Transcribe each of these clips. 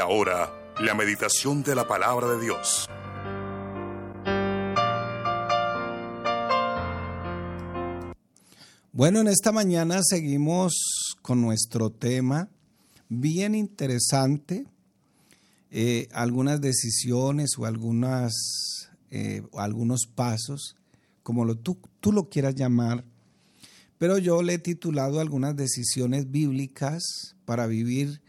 ahora, la meditación de la palabra de Dios. Bueno, en esta mañana seguimos con nuestro tema bien interesante, eh, algunas decisiones o algunas, eh, algunos pasos, como lo, tú, tú lo quieras llamar, pero yo le he titulado algunas decisiones bíblicas para vivir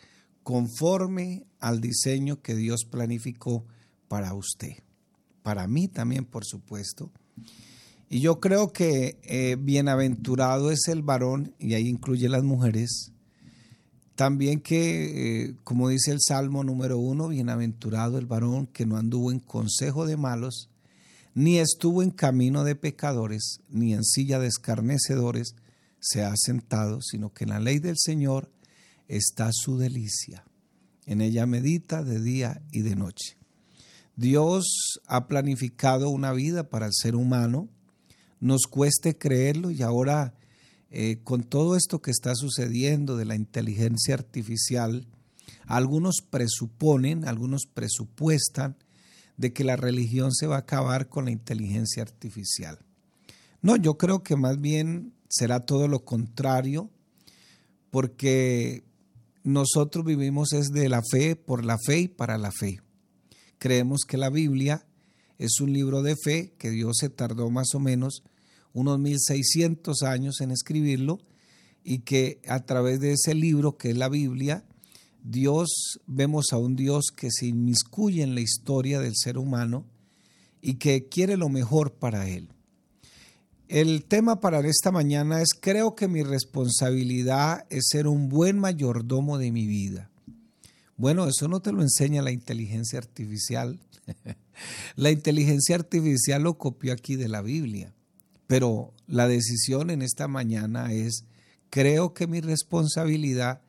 conforme al diseño que Dios planificó para usted. Para mí también, por supuesto. Y yo creo que eh, bienaventurado es el varón, y ahí incluye las mujeres. También que, eh, como dice el Salmo número uno, bienaventurado el varón que no anduvo en consejo de malos, ni estuvo en camino de pecadores, ni en silla de escarnecedores se ha sentado, sino que en la ley del Señor está su delicia. En ella medita de día y de noche. Dios ha planificado una vida para el ser humano, nos cueste creerlo y ahora eh, con todo esto que está sucediendo de la inteligencia artificial, algunos presuponen, algunos presupuestan de que la religión se va a acabar con la inteligencia artificial. No, yo creo que más bien será todo lo contrario, porque nosotros vivimos es de la fe, por la fe y para la fe. Creemos que la Biblia es un libro de fe que Dios se tardó más o menos unos 1600 años en escribirlo y que a través de ese libro que es la Biblia, Dios, vemos a un Dios que se inmiscuye en la historia del ser humano y que quiere lo mejor para él. El tema para esta mañana es creo que mi responsabilidad es ser un buen mayordomo de mi vida. Bueno, eso no te lo enseña la inteligencia artificial. la inteligencia artificial lo copió aquí de la Biblia. Pero la decisión en esta mañana es creo que mi responsabilidad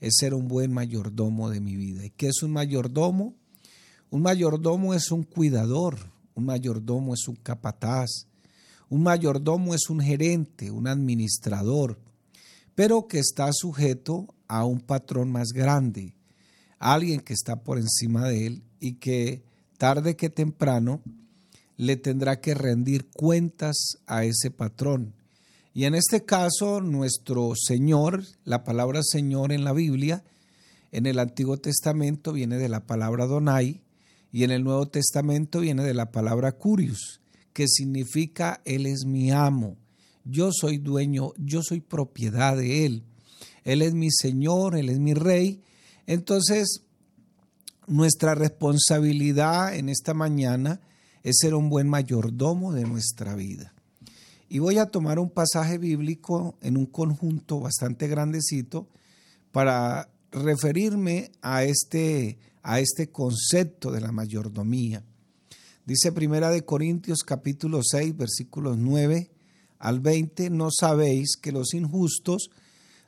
es ser un buen mayordomo de mi vida. ¿Y qué es un mayordomo? Un mayordomo es un cuidador, un mayordomo es un capataz, un mayordomo es un gerente, un administrador, pero que está sujeto a un patrón más grande, alguien que está por encima de él y que tarde que temprano le tendrá que rendir cuentas a ese patrón. Y en este caso, nuestro Señor, la palabra Señor en la Biblia, en el Antiguo Testamento viene de la palabra Donai y en el Nuevo Testamento viene de la palabra Curius, que significa Él es mi amo, yo soy dueño, yo soy propiedad de Él, Él es mi Señor, Él es mi Rey. Entonces, nuestra responsabilidad en esta mañana es ser un buen mayordomo de nuestra vida. Y voy a tomar un pasaje bíblico en un conjunto bastante grandecito para referirme a este, a este concepto de la mayordomía. Dice Primera de Corintios capítulo 6 versículos 9 al 20, no sabéis que los injustos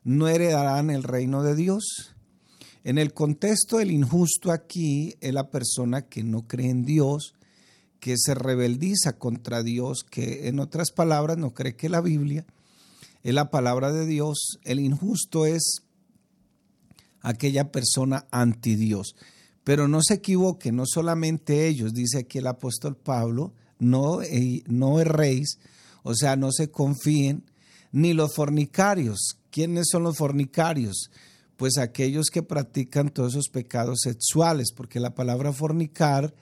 no heredarán el reino de Dios. En el contexto, el injusto aquí es la persona que no cree en Dios, que se rebeldiza contra Dios, que en otras palabras no cree que la Biblia es la palabra de Dios, el injusto es aquella persona anti Dios. Pero no se equivoque, no solamente ellos, dice aquí el apóstol Pablo, no, eh, no erréis, o sea, no se confíen, ni los fornicarios. ¿Quiénes son los fornicarios? Pues aquellos que practican todos esos pecados sexuales, porque la palabra fornicar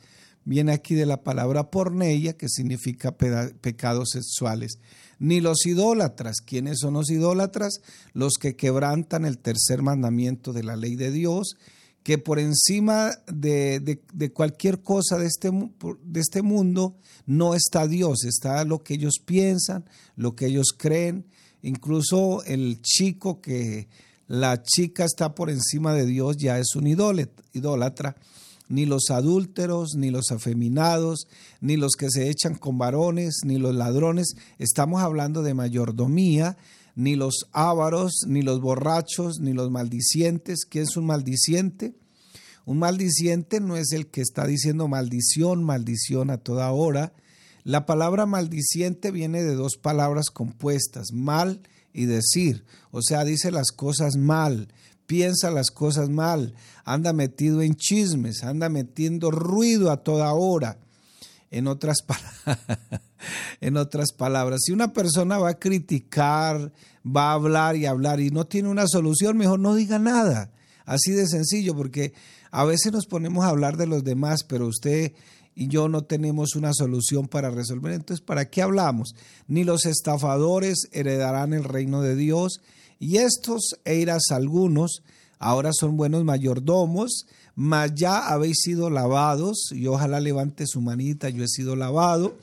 viene aquí de la palabra porneia, que significa pecados sexuales. Ni los idólatras. ¿Quiénes son los idólatras? Los que quebrantan el tercer mandamiento de la ley de Dios, que por encima de, cualquier cosa de este, de este mundo no está Dios, está lo que ellos piensan, lo que ellos creen. Incluso el chico que la chica está por encima de Dios ya es un idólatra ni los adúlteros, ni los afeminados, ni los que se echan con varones, ni los ladrones. Estamos hablando de mayordomía, ni los ávaros, ni los borrachos, ni los maldicientes. ¿Quién es un maldiciente? Un maldiciente no es el que está diciendo maldición, maldición a toda hora. La palabra maldiciente viene de dos palabras compuestas, mal y decir. O sea, dice las cosas mal, piensa las cosas mal, anda metido en chismes, anda metiendo ruido a toda hora. En otras, en otras palabras, si una persona va a criticar, va a hablar y hablar y no tiene una solución, mejor no diga nada. Así de sencillo, porque a veces nos ponemos a hablar de los demás, pero usted y yo no tenemos una solución para resolver. Entonces, ¿para qué hablamos? Ni los estafadores heredarán el reino de Dios, y estos eiras algunos ahora son buenos mayordomos, mas ya habéis sido lavados, y ojalá levante su manita, yo he sido lavado,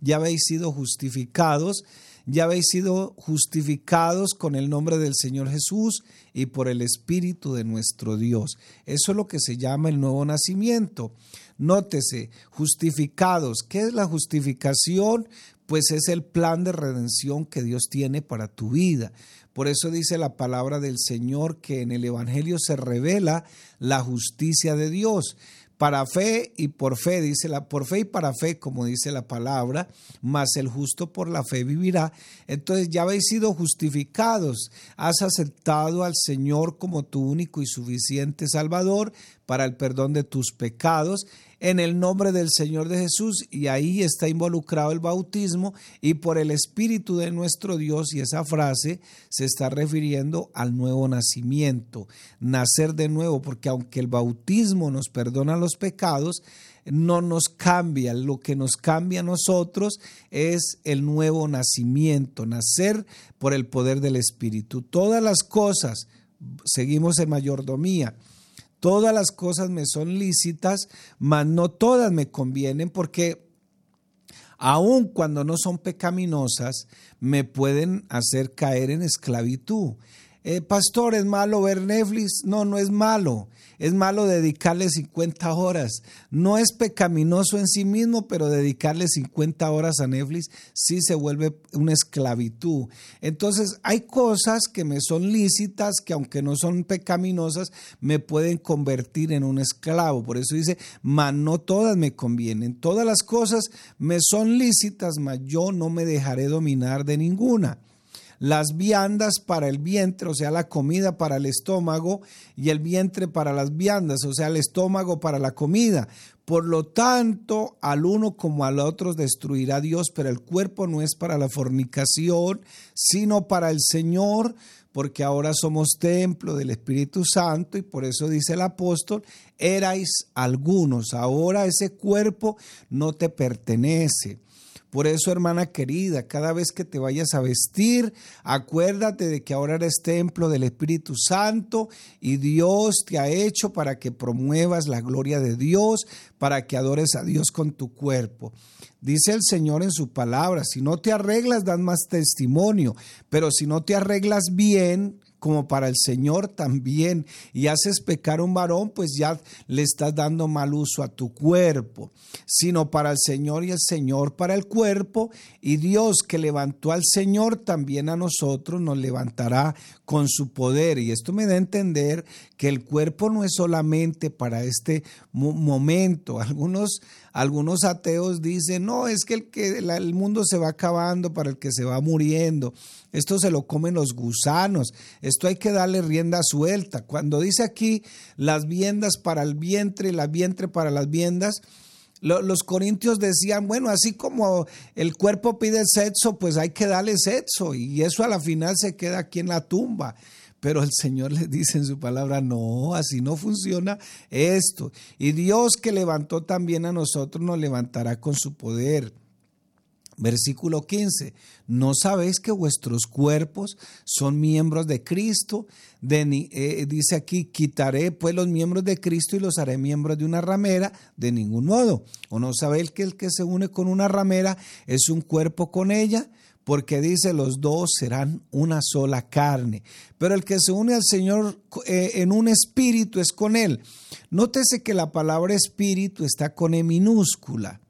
ya habéis sido justificados, ya habéis sido justificados con el nombre del Señor Jesús y por el Espíritu de nuestro Dios. Eso es lo que se llama el nuevo nacimiento. Nótese, justificados. ¿Qué es la justificación? Pues es el plan de redención que Dios tiene para tu vida. Por eso dice la palabra del Señor que en el Evangelio se revela la justicia de Dios para fe y por fe, dice la, por fe y para fe, como dice la palabra, mas el justo por la fe vivirá. Entonces ya habéis sido justificados, has aceptado al Señor como tu único y suficiente Salvador para el perdón de tus pecados en el nombre del Señor de Jesús y ahí está involucrado el bautismo y por el Espíritu de nuestro Dios y esa frase se está refiriendo al nuevo nacimiento, nacer de nuevo, porque aunque el bautismo nos perdona los pecados, no nos cambia, lo que nos cambia a nosotros es el nuevo nacimiento, nacer por el poder del Espíritu. Todas las cosas, seguimos en mayordomía, Todas las cosas me son lícitas, mas no todas me convienen porque aun cuando no son pecaminosas, me pueden hacer caer en esclavitud. Eh, pastor, ¿es malo ver Netflix? No, no es malo es malo dedicarle 50 horas. No es pecaminoso en sí mismo, pero dedicarle 50 horas a Netflix sí se vuelve una esclavitud. Entonces, hay cosas que me son lícitas, que aunque no son pecaminosas, me pueden convertir en un esclavo. Por eso dice, mas no todas me convienen. Todas las cosas me son lícitas, mas yo no me dejaré dominar de ninguna las viandas para el vientre, o sea, la comida para el estómago, y el vientre para las viandas, o sea, el estómago para la comida. Por lo tanto, al uno como al otro destruirá Dios, pero el cuerpo no es para la fornicación, sino para el Señor, porque ahora somos templo del Espíritu Santo y por eso dice el apóstol, erais algunos, ahora ese cuerpo no te pertenece por eso, hermana querida, cada vez que te vayas a vestir, acuérdate de que ahora eres templo del Espíritu Santo y Dios te ha hecho para que promuevas la gloria de Dios, para que adores a Dios con tu cuerpo. Dice el Señor en su palabra, si no te arreglas, dan más testimonio, pero si no te arreglas bien, como para el Señor también, y haces pecar a un varón, pues ya le estás dando mal uso a tu cuerpo, sino para el Señor y el Señor para el cuerpo, y Dios que levantó al Señor también a nosotros nos levantará con su poder. Y esto me da a entender que el cuerpo no es solamente para este momento. Algunos, algunos ateos dicen, no, es que el, que el mundo se va acabando para el que se va muriendo. Esto se lo comen los gusanos. Esto hay que darle rienda suelta. Cuando dice aquí las viendas para el vientre y la vientre para las viendas, los corintios decían, bueno, así como el cuerpo pide sexo, pues hay que darle sexo y eso a la final se queda aquí en la tumba. Pero el Señor le dice en su palabra, no, así no funciona esto. Y Dios que levantó también a nosotros nos levantará con su poder. Versículo 15, ¿no sabéis que vuestros cuerpos son miembros de Cristo? Eh, dice aquí, quitaré pues los miembros de Cristo y los haré miembros de una ramera, de ningún modo. ¿O no sabéis que el que se une con una ramera es un cuerpo con ella? Porque dice, los dos serán una sola carne. Pero el que se une al Señor eh, en un espíritu es con él. Nótese que la palabra espíritu está con E minúscula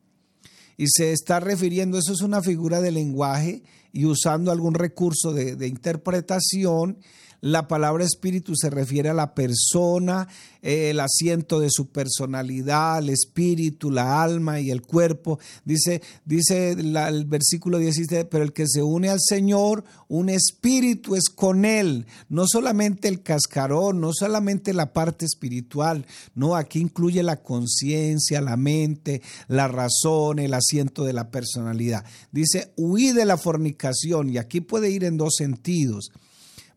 y se está refiriendo, eso es una figura de lenguaje y usando algún recurso de, de interpretación, la palabra espíritu se refiere a la persona, el asiento de su personalidad, el espíritu, la alma y el cuerpo. Dice, dice el versículo 17, pero el que se une al Señor, un espíritu es con él. No solamente el cascarón, no solamente la parte espiritual, no, aquí incluye la conciencia, la mente, la razón, el asiento de la personalidad. Dice, huí de la fornicación y aquí puede ir en dos sentidos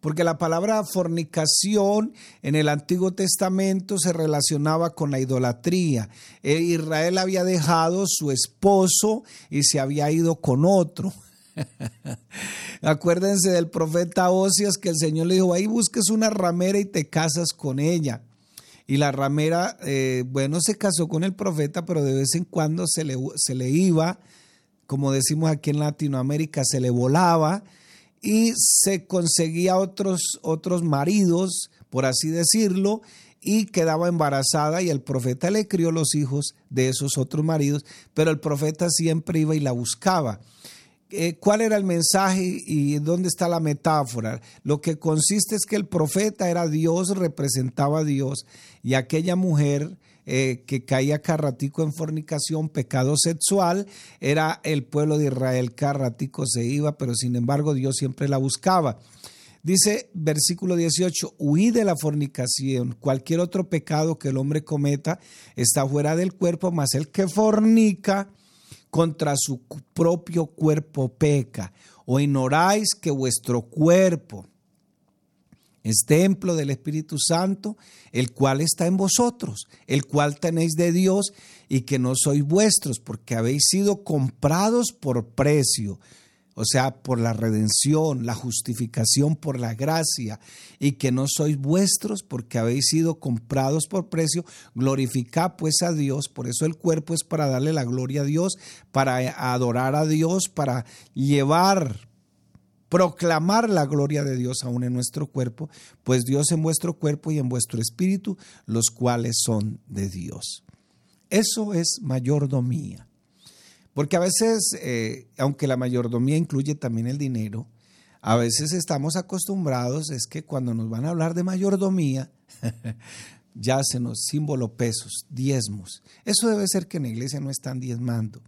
porque la palabra fornicación en el Antiguo Testamento se relacionaba con la idolatría. Eh, Israel había dejado su esposo y se había ido con otro. Acuérdense del profeta Osias que el Señor le dijo, ahí busques una ramera y te casas con ella. Y la ramera, eh, bueno, se casó con el profeta, pero de vez en cuando se le, se le iba, como decimos aquí en Latinoamérica, se le volaba y se conseguía otros, otros maridos, por así decirlo, y quedaba embarazada y el profeta le crió los hijos de esos otros maridos, pero el profeta siempre iba y la buscaba. Eh, ¿Cuál era el mensaje y dónde está la metáfora? Lo que consiste es que el profeta era Dios, representaba a Dios, y aquella mujer eh, que caía carratico en fornicación, pecado sexual, era el pueblo de Israel, carratico se iba, pero sin embargo Dios siempre la buscaba. Dice versículo 18, huí de la fornicación, cualquier otro pecado que el hombre cometa está fuera del cuerpo, mas el que fornica contra su propio cuerpo peca. O ignoráis que vuestro cuerpo es templo del Espíritu Santo, el cual está en vosotros, el cual tenéis de Dios y que no sois vuestros, porque habéis sido comprados por precio, o sea, por la redención, la justificación por la gracia, y que no sois vuestros porque habéis sido comprados por precio, glorificad pues a Dios, por eso el cuerpo es para darle la gloria a Dios, para adorar a Dios, para llevar proclamar la gloria de Dios aún en nuestro cuerpo, pues Dios en vuestro cuerpo y en vuestro espíritu, los cuales son de Dios. Eso es mayordomía. Porque a veces, eh, aunque la mayordomía incluye también el dinero, a veces estamos acostumbrados, es que cuando nos van a hablar de mayordomía, ya se nos símbolo pesos, diezmos. Eso debe ser que en la iglesia no están diezmando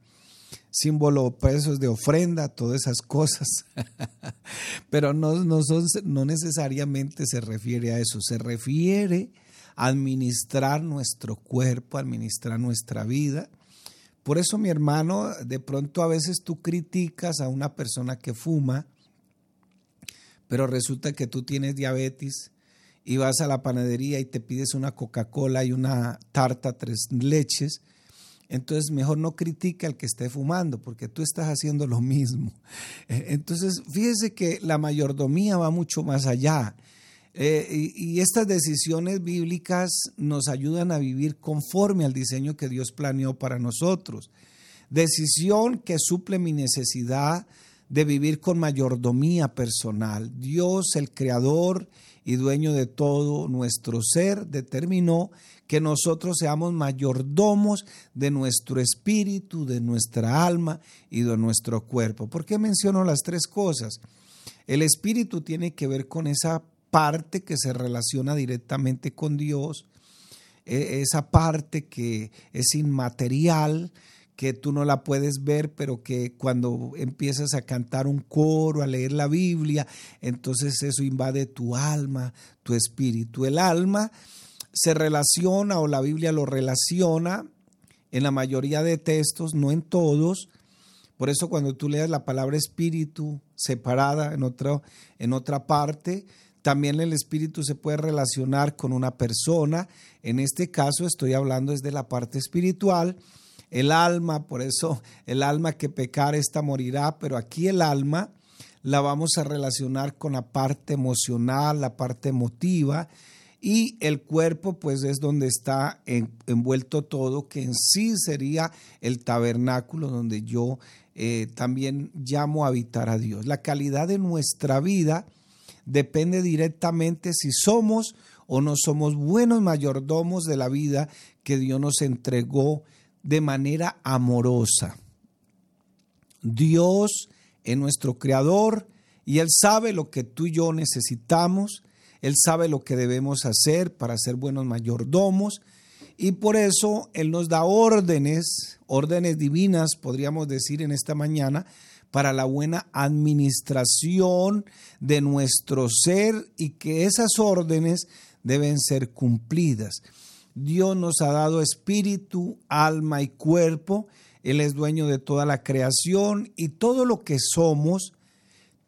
símbolo pesos de ofrenda, todas esas cosas. Pero no, no, no necesariamente se refiere a eso, se refiere a administrar nuestro cuerpo, administrar nuestra vida. Por eso, mi hermano, de pronto a veces tú criticas a una persona que fuma, pero resulta que tú tienes diabetes y vas a la panadería y te pides una Coca-Cola y una tarta tres leches entonces mejor no critica al que esté fumando, porque tú estás haciendo lo mismo. Eh, entonces, fíjese que la mayordomía va mucho más allá. Eh, y, estas decisiones bíblicas nos ayudan a vivir conforme al diseño que Dios planeó para nosotros. Decisión que suple mi necesidad de vivir con mayordomía personal. Dios, el creador y dueño de todo nuestro ser, determinó que nosotros seamos mayordomos de nuestro espíritu, de nuestra alma y de nuestro cuerpo. ¿Por qué menciono las tres cosas? El espíritu tiene que ver con esa parte que se relaciona directamente con Dios, e, esa parte que es inmaterial, que tú no la puedes ver, pero que cuando empiezas a cantar un coro, a leer la Biblia, entonces eso invade tu alma, tu espíritu. El alma se relaciona o la Biblia lo relaciona en la mayoría de textos, no en todos. Por eso cuando tú leas la palabra espíritu separada en, otro, en otra parte, también el espíritu se puede relacionar con una persona. En este caso estoy hablando desde la parte espiritual. El alma, por eso el alma que pecar esta morirá, pero aquí el alma la vamos a relacionar con la parte emocional, la parte emotiva y el cuerpo pues es donde está envuelto todo, que en sí sería el tabernáculo donde yo eh, también llamo a habitar a Dios. La calidad de nuestra vida depende directamente si somos o no somos buenos mayordomos de la vida que Dios nos entregó de manera amorosa. Dios en nuestro Creador y Él sabe lo que tú y yo necesitamos, Él sabe lo que debemos hacer para ser buenos mayordomos y por eso Él nos da órdenes, órdenes divinas, podríamos decir en esta mañana, para la buena administración de nuestro ser y que esas órdenes deben ser cumplidas. Dios nos ha dado espíritu, alma y cuerpo. Él es dueño de toda la creación y todo lo que somos,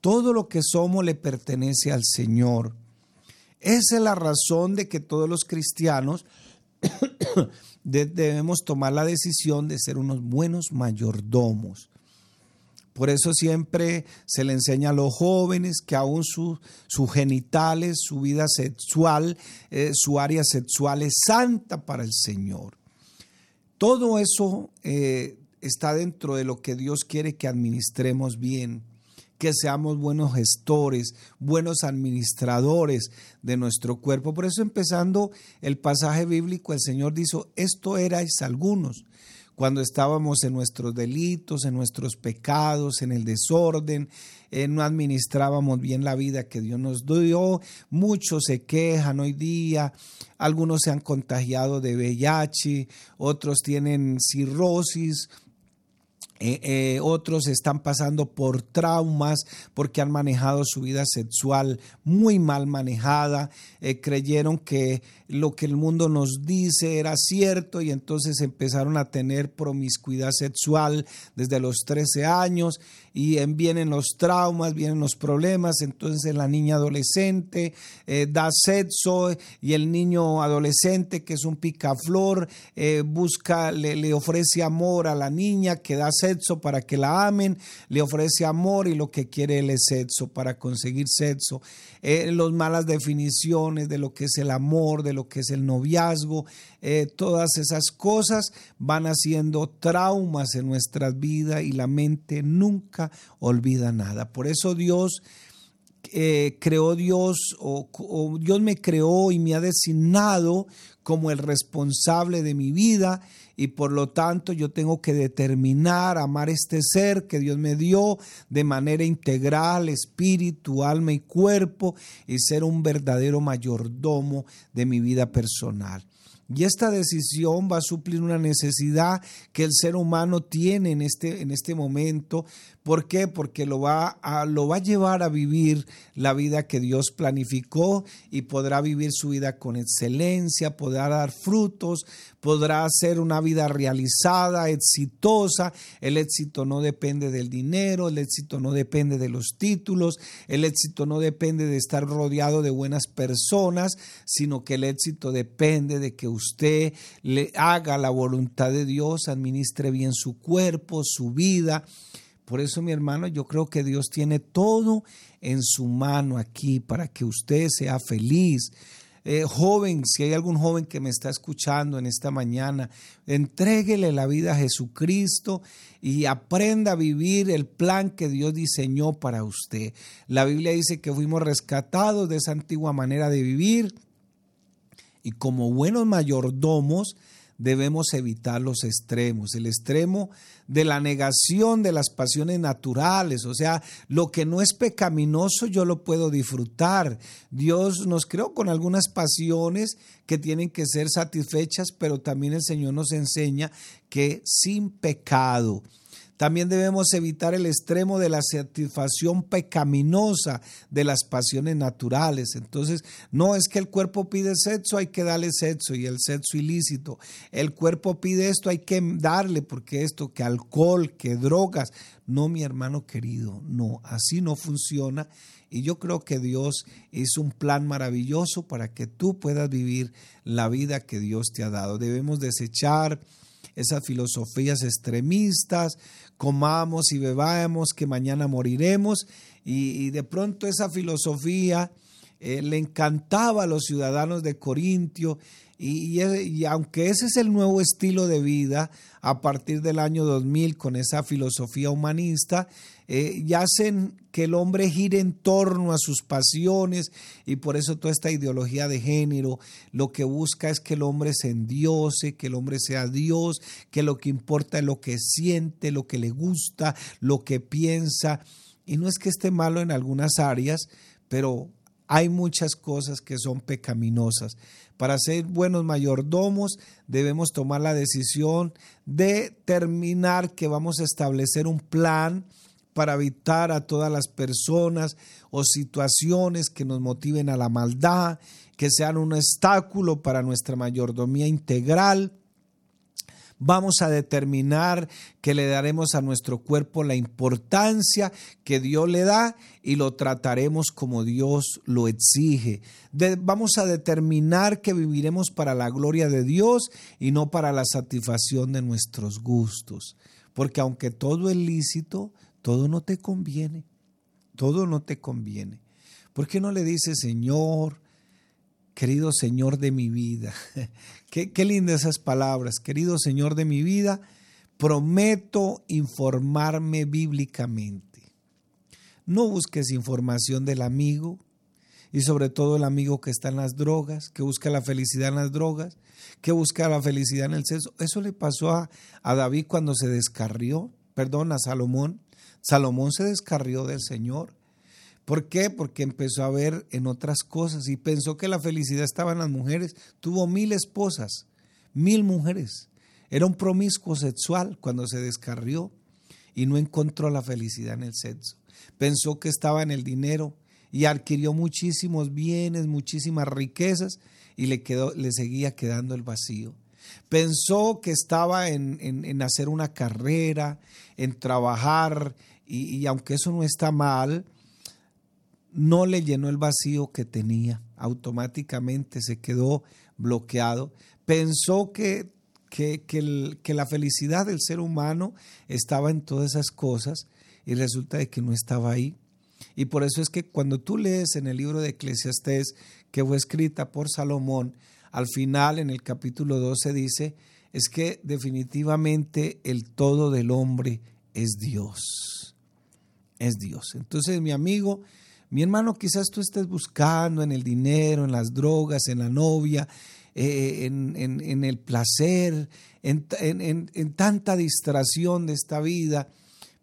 todo lo que somos le pertenece al Señor. Esa es la razón de que todos los cristianos debemos tomar la decisión de ser unos buenos mayordomos. Por eso siempre se le enseña a los jóvenes que aún sus genitales, su vida sexual, eh, su área sexual es santa para el Señor. Todo eso eh, está dentro de lo que Dios quiere que administremos bien, que seamos buenos gestores, buenos administradores de nuestro cuerpo. Por eso empezando el pasaje bíblico, el Señor dijo, esto erais algunos cuando estábamos en nuestros delitos, en nuestros pecados, en el desorden, eh, no administrábamos bien la vida que Dios nos dio. Muchos se quejan hoy día, algunos se han contagiado de VIH, otros tienen cirrosis, eh, eh, otros están pasando por traumas porque han manejado su vida sexual muy mal manejada, eh, creyeron que lo que el mundo nos dice era cierto y entonces empezaron a tener promiscuidad sexual desde los 13 años y vienen los traumas, vienen los problemas, entonces la niña adolescente da sexo y el niño adolescente que es un picaflor busca, le, ofrece amor a la niña que da sexo sexo para que la amen, le ofrece amor y lo que quiere él es sexo para conseguir sexo. Eh, las malas definiciones de lo que es el amor, de lo que es el noviazgo, eh, todas esas cosas van haciendo traumas en nuestras vidas y la mente nunca olvida nada. Por eso Dios... Eh, creó Dios o, Dios me creó y me ha designado como el responsable de mi vida y por lo tanto yo tengo que determinar amar este ser que Dios me dio de manera integral, espíritu, alma y cuerpo y ser un verdadero mayordomo de mi vida personal. Y esta decisión va a suplir una necesidad que el ser humano tiene en este, en este momento. ¿Por qué? Porque lo va, a, lo va a llevar a vivir la vida que Dios planificó y podrá vivir su vida con excelencia, podrá dar frutos, podrá ser una vida realizada, exitosa. El éxito no depende del dinero, el éxito no depende de los títulos, el éxito no depende de estar rodeado de buenas personas, sino que el éxito depende de que usted le haga la voluntad de Dios, administre bien su cuerpo, su vida. Por eso, mi hermano, yo creo que Dios tiene todo en su mano aquí para que usted sea feliz. Eh, joven, si hay algún joven que me está escuchando en esta mañana, entréguele la vida a Jesucristo y aprenda a vivir el plan que Dios diseñó para usted. La Biblia dice que fuimos rescatados de esa antigua manera de vivir y como buenos mayordomos debemos evitar los extremos, el extremo de la negación de las pasiones naturales, o sea, lo que no es pecaminoso yo lo puedo disfrutar. Dios nos creó con algunas pasiones que tienen que ser satisfechas, pero también el Señor nos enseña que sin pecado también debemos evitar el extremo de la satisfacción pecaminosa de las pasiones naturales. Entonces, no es que el cuerpo pide sexo, hay que darle sexo y el sexo ilícito. El cuerpo pide esto, hay que darle porque esto, que alcohol, que drogas. No, mi hermano querido, no, así no funciona. Y yo creo que Dios hizo un plan maravilloso para que tú puedas vivir la vida que Dios te ha dado. Debemos desechar esas filosofías extremistas, comamos y bebamos, que mañana moriremos, y, de pronto esa filosofía eh, le encantaba a los ciudadanos de Corintio, y, y, aunque ese es el nuevo estilo de vida a partir del año 2000 con esa filosofía humanista, eh, y hacen que el hombre gire en torno a sus pasiones y por eso toda esta ideología de género lo que busca es que el hombre se endiose, que el hombre sea Dios, que lo que importa es lo que siente, lo que le gusta, lo que piensa Y no es que esté malo en algunas áreas, pero hay muchas cosas que son pecaminosas. Para ser buenos mayordomos debemos tomar la decisión de terminar que vamos a establecer un plan para evitar a todas las personas o situaciones que nos motiven a la maldad, que sean un obstáculo para nuestra mayordomía integral vamos a determinar que le daremos a nuestro cuerpo la importancia que Dios le da y lo trataremos como Dios lo exige. vamos a determinar que viviremos para la gloria de Dios y no para la satisfacción de nuestros gustos. Porque aunque todo es lícito, todo no te conviene. Todo no te conviene. ¿Por qué no le dices, Señor, querido Señor de mi vida. Qué, lindas esas palabras, querido Señor de mi vida, prometo informarme bíblicamente. No busques información del amigo y sobre todo el amigo que está en las drogas, que busca la felicidad en las drogas, que busca la felicidad en el sexo. Eso le pasó a, a David cuando se descarrió, perdón, a Salomón. Salomón se descarrió del Señor ¿Por qué? Porque empezó a ver en otras cosas y pensó que la felicidad estaba en las mujeres. Tuvo mil esposas, mil mujeres. Era un promiscuo sexual cuando se descarrió y no encontró la felicidad en el sexo. Pensó que estaba en el dinero y adquirió muchísimos bienes, muchísimas riquezas y le, quedó, le seguía quedando el vacío. Pensó que estaba en, en, hacer una carrera, en trabajar y, aunque eso no está mal, no le llenó el vacío que tenía, automáticamente se quedó bloqueado, pensó que, que, que, la felicidad del ser humano estaba en todas esas cosas y resulta de que no estaba ahí. Y por eso es que cuando tú lees en el libro de Eclesiastés, que fue escrita por Salomón, al final en el capítulo 12 dice, es que definitivamente el todo del hombre es Dios. Es Dios. Entonces, mi amigo, mi hermano, quizás tú estés buscando en el dinero, en las drogas, en la novia, eh, en, el placer, en, tanta distracción de esta vida,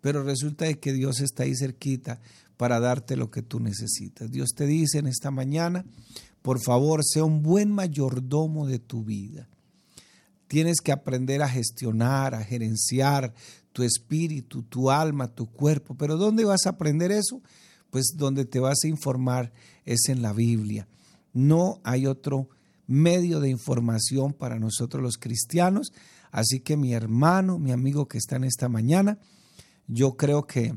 pero resulta de que Dios está ahí cerquita para darte lo que tú necesitas. Dios te dice en esta mañana, por favor, sea un buen mayordomo de tu vida. Tienes que aprender a gestionar, a gerenciar tu espíritu, tu alma, tu cuerpo. Pero ¿dónde vas a aprender eso? pues donde te vas a informar es en la Biblia. No hay otro medio de información para nosotros los cristianos. Así que mi hermano, mi amigo que está en esta mañana, yo creo que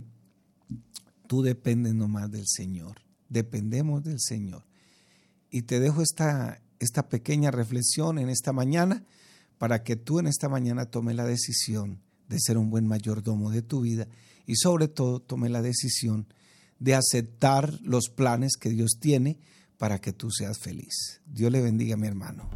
tú dependes nomás del Señor. Dependemos del Señor. Y te dejo esta, esta pequeña reflexión en esta mañana para que tú en esta mañana tome la decisión de ser un buen mayordomo de tu vida y sobre todo tome la decisión de aceptar los planes que Dios tiene para que tú seas feliz. Dios le bendiga, mi hermano.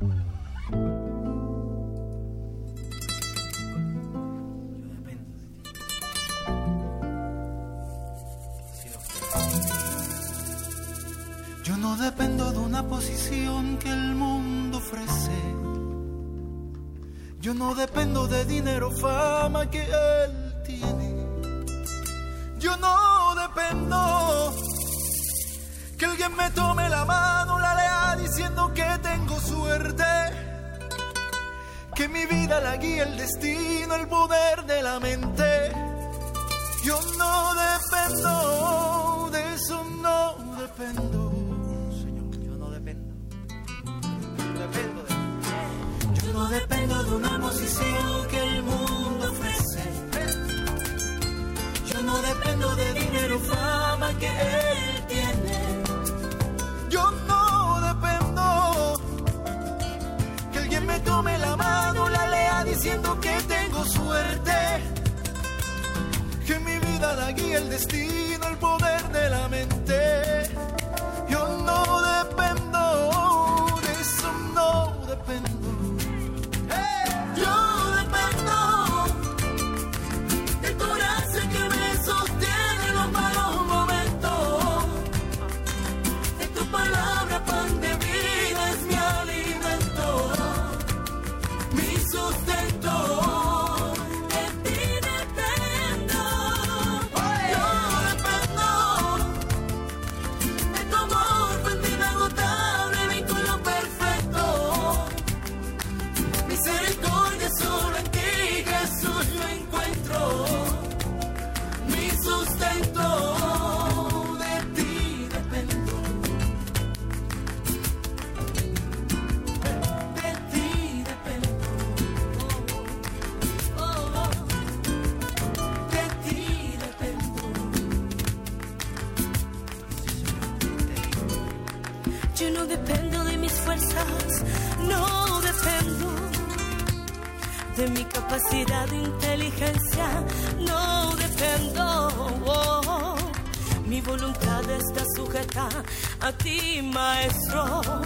Dependo de una posición que el mundo ofrece. Yo no dependo de dinero, fama que él tiene. Yo no dependo que alguien me tome la mano, la lea diciendo que tengo suerte. Que mi vida la guía el destino, el poder de la mente. Yo no dependo, de eso no dependo. Dependo de una posición que strong.